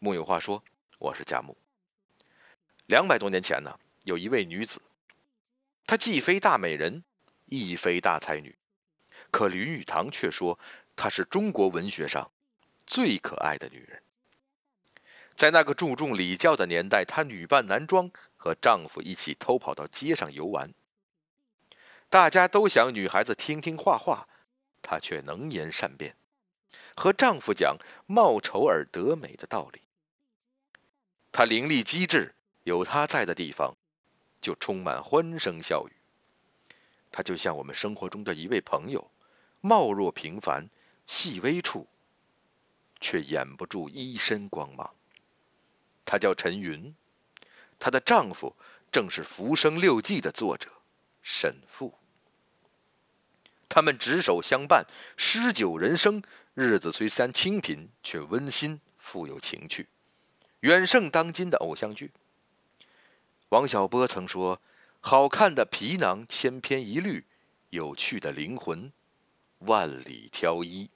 木有话说，我是佳木。两百多年前呢，有一位女子，她既非大美人，亦非大才女，可林语堂却说她是中国文学上最可爱的女人。在那个注重礼教的年代，她女扮男装，和丈夫一起偷跑到街上游玩。大家都想女孩子听听画画，她却能言善辩，和丈夫讲貌丑而得美的道理。她伶俐机智。有他在的地方，就充满欢声笑语。他就像我们生活中的一位朋友，貌若平凡，细微处却掩不住一身光芒。他叫陈云，她的丈夫正是《浮生六记》的作者沈复。他们执手相伴，诗酒人生，日子虽然清贫，却温馨富有情趣，远胜当今的偶像剧。王小波曾说：“好看的皮囊千篇一律，有趣的灵魂万里挑一。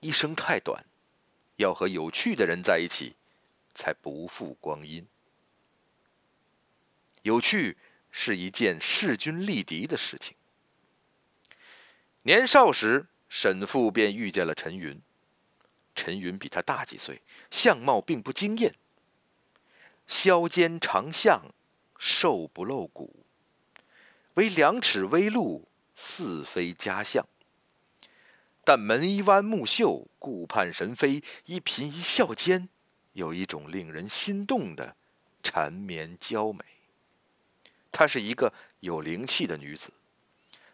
一生太短，要和有趣的人在一起，才不负光阴。有趣是一件势均力敌的事情。”年少时，沈复便遇见了陈云。陈云比他大几岁，相貌并不惊艳。削肩长项，瘦不露骨，唯两尺微露，似非佳相。但门一弯目秀，顾盼神飞，一颦一笑间，有一种令人心动的缠绵娇美。她是一个有灵气的女子，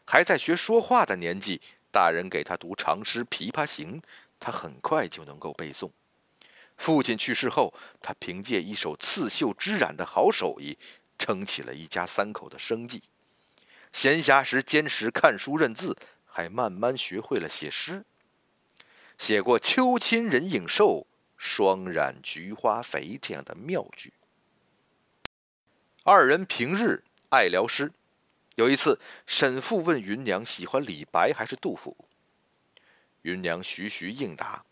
还在学说话的年纪，大人给她读长诗《琵琶行》，他很快就能够背诵。父亲去世后，他凭借一手刺绣织染的好手艺，撑起了一家三口的生计。闲暇时坚持看书认字，还慢慢学会了写诗，写过“秋亲人影瘦，霜染菊花肥”这样的妙句。二人平日爱聊诗，有一次，沈父问芸娘喜欢李白还是杜甫，芸娘徐徐应答。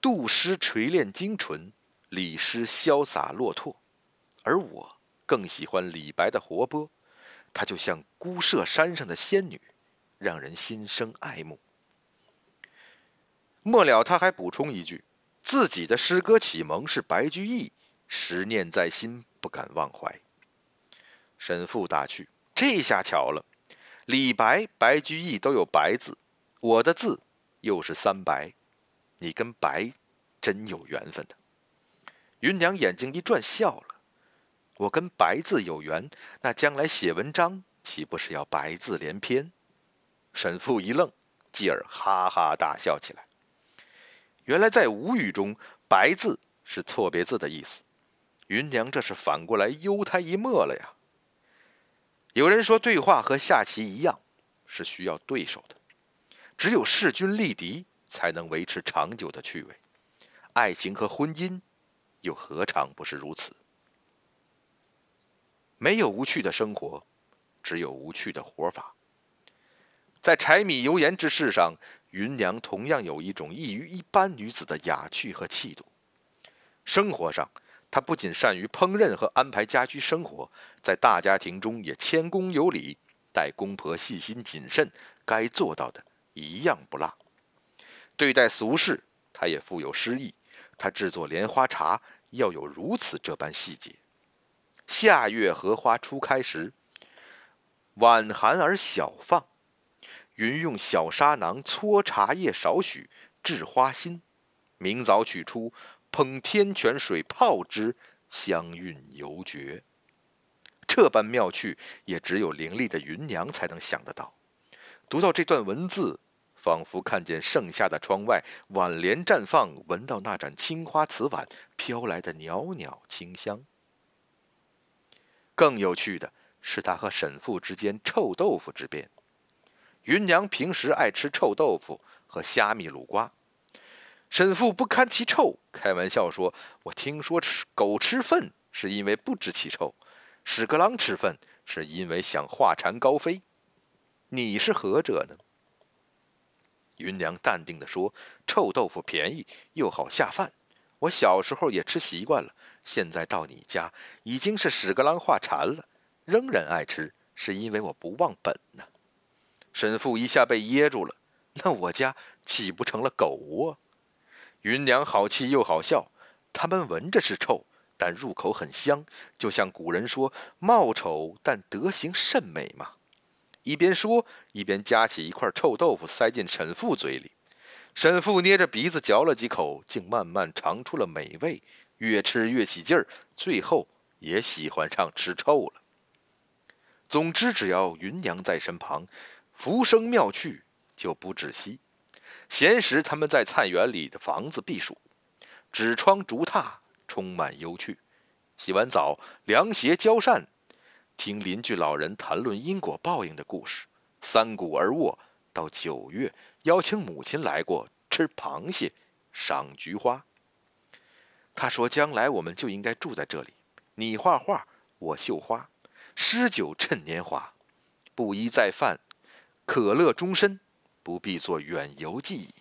杜诗锤炼精纯，李诗潇洒落拓，而我更喜欢李白的活泼，他就像孤舍山上的仙女，让人心生爱慕。末了，他还补充一句：自己的诗歌启蒙是白居易，时念在心，不敢忘怀。沈复打趣：这下巧了，李白、白居易都有白字，我的字又是三白。你跟白真有缘分的。芸娘眼睛一转，笑了。我跟白字有缘，那将来写文章岂不是要白字连篇？沈父一愣，继而哈哈大笑起来。原来在吴语中，白字是错别字的意思。芸娘这是反过来悠他一默了呀。有人说，对话和下棋一样，是需要对手的，只有势均力敌。才能维持长久的趣味，爱情和婚姻又何尝不是如此？没有无趣的生活，只有无趣的活法。在柴米油盐之事上，芸娘同样有一种异于一般女子的雅趣和气度。生活上，她不仅善于烹饪和安排家居生活，在大家庭中也谦恭有礼，待公婆细心谨慎，该做到的一样不落。对待俗事，他也富有诗意。他制作莲花茶要有如此这般细节。夏月荷花初开时，晚寒而小放，云用小砂囊搓茶叶少许，制花心。明早取出，烹天泉水泡之，香韵犹绝。这般妙趣，也只有伶俐的芸娘才能想得到。读到这段文字。仿佛看见盛夏的窗外，挽联绽放，闻到那盏青花瓷碗飘来的袅袅清香。更有趣的是，他和沈父之间臭豆腐之辩。芸娘平时爱吃臭豆腐和虾米卤瓜，沈父不堪其臭，开玩笑说：“我听说吃狗吃粪是因为不知其臭，屎壳郎吃粪是因为想化蝉高飞，你是何者呢？”芸娘淡定地说：“臭豆腐便宜又好下饭，我小时候也吃习惯了，现在到你家已经是屎壳郎化馋了，仍然爱吃，是因为我不忘本呢。沈父一下被噎住了，那我家岂不成了狗窝？芸娘好气又好笑，他们闻着是臭，但入口很香，就像古人说“貌丑但德行甚美”嘛。一边说，一边夹起一块臭豆腐塞进沈父嘴里。沈父捏着鼻子嚼了几口，竟慢慢尝出了美味，越吃越起劲儿，最后也喜欢上吃臭了。总之，只要芸娘在身旁，浮生妙趣就不止息。闲时，他们在菜园里的房子避暑，纸窗竹榻，充满幽趣。洗完澡，凉鞋交扇，听邻居老人谈论因果报应的故事，三鼓而卧。到九月，邀请母亲来过吃螃蟹、赏菊花。他说：“将来我们就应该住在这里，你画画，我绣花，诗酒趁年华，不衣再犯，可乐终身，不必做远游记忆。”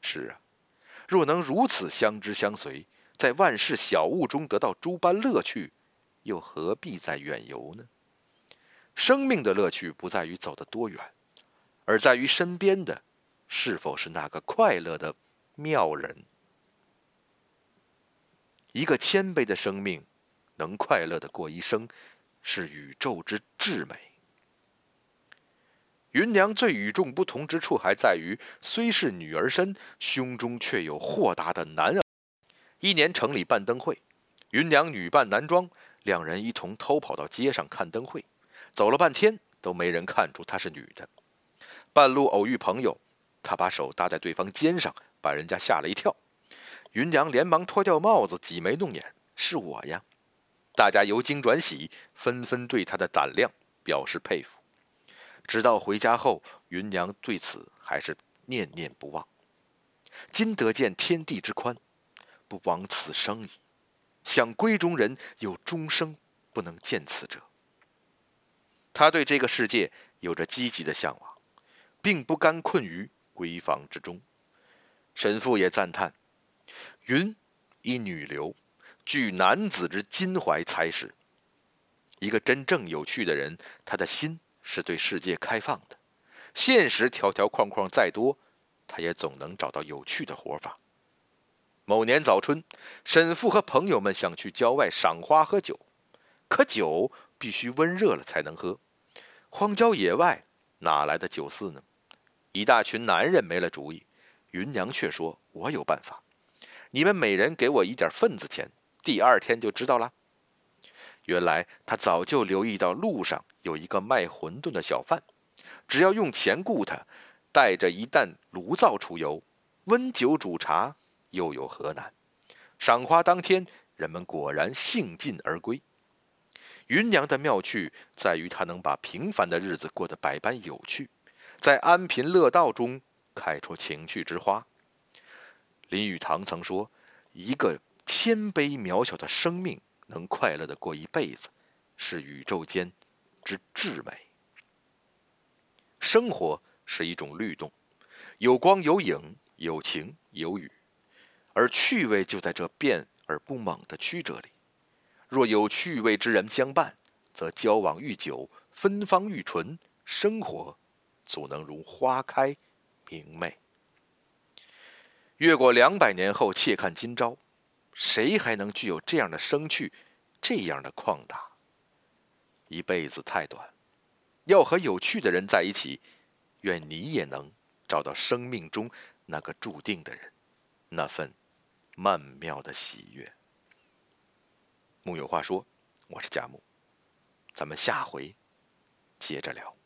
是啊，若能如此相知相随，在万事小物中得到诸般乐趣，又何必再远游呢？生命的乐趣不在于走得多远。而在于身边的，是否是那个快乐的妙人？一个谦卑的生命，能快乐的过一生，是宇宙之至美。芸娘最与众不同之处，还在于虽是女儿身，胸中却有豁达的男儿。一年城里办灯会，芸娘女扮男装，两人一同偷跑到街上看灯会，走了半天都没人看出她是女的。半路偶遇朋友，她把手搭在对方肩上，把人家吓了一跳。云娘连忙脱掉帽子，挤眉弄眼：“是我呀！”大家由惊转喜，纷纷对她的胆量表示佩服。直到回家后，云娘对此还是念念不忘。今得见天地之宽，不枉此生矣。想闺中人，有终生不能见此者。他对这个世界有着积极的向往。并不甘困于闺房之中，神父也赞叹：“云以女流，具男子之襟怀才识。一个真正有趣的人，他的心是对世界开放的。现实条条框框再多，他也总能找到有趣的活法。”某年早春，沈父和朋友们想去郊外赏花喝酒，可酒必须温热了才能喝。荒郊野外哪来的酒肆呢？一大群男人没了主意，芸娘却说：“我有办法，你们每人给我一点份子钱，第二天就知道了。”原来他早就留意到路上有一个卖馄饨的小贩，只要用钱雇他，带着一担炉灶出游，温酒煮茶，又有何难？赏花当天，人们果然兴尽而归。芸娘的妙趣在于，她能把平凡的日子过得百般有趣。在安贫乐道中开出情趣之花。林语堂曾说：“一个谦卑渺小的生命能快乐的过一辈子，是宇宙间之至美。”生活是一种律动，有光有影，有晴有雨，而趣味就在这变而不猛的曲折里。若有趣味之人相伴，则交往愈久，芬芳愈纯，生活。总能如花开，明媚。越过两百年后，且看今朝，谁还能具有这样的生趣，这样的旷达？一辈子太短，要和有趣的人在一起。愿你也能找到生命中那个注定的人，那份曼妙的喜悦。木有话说，我是贾木，咱们下回接着聊。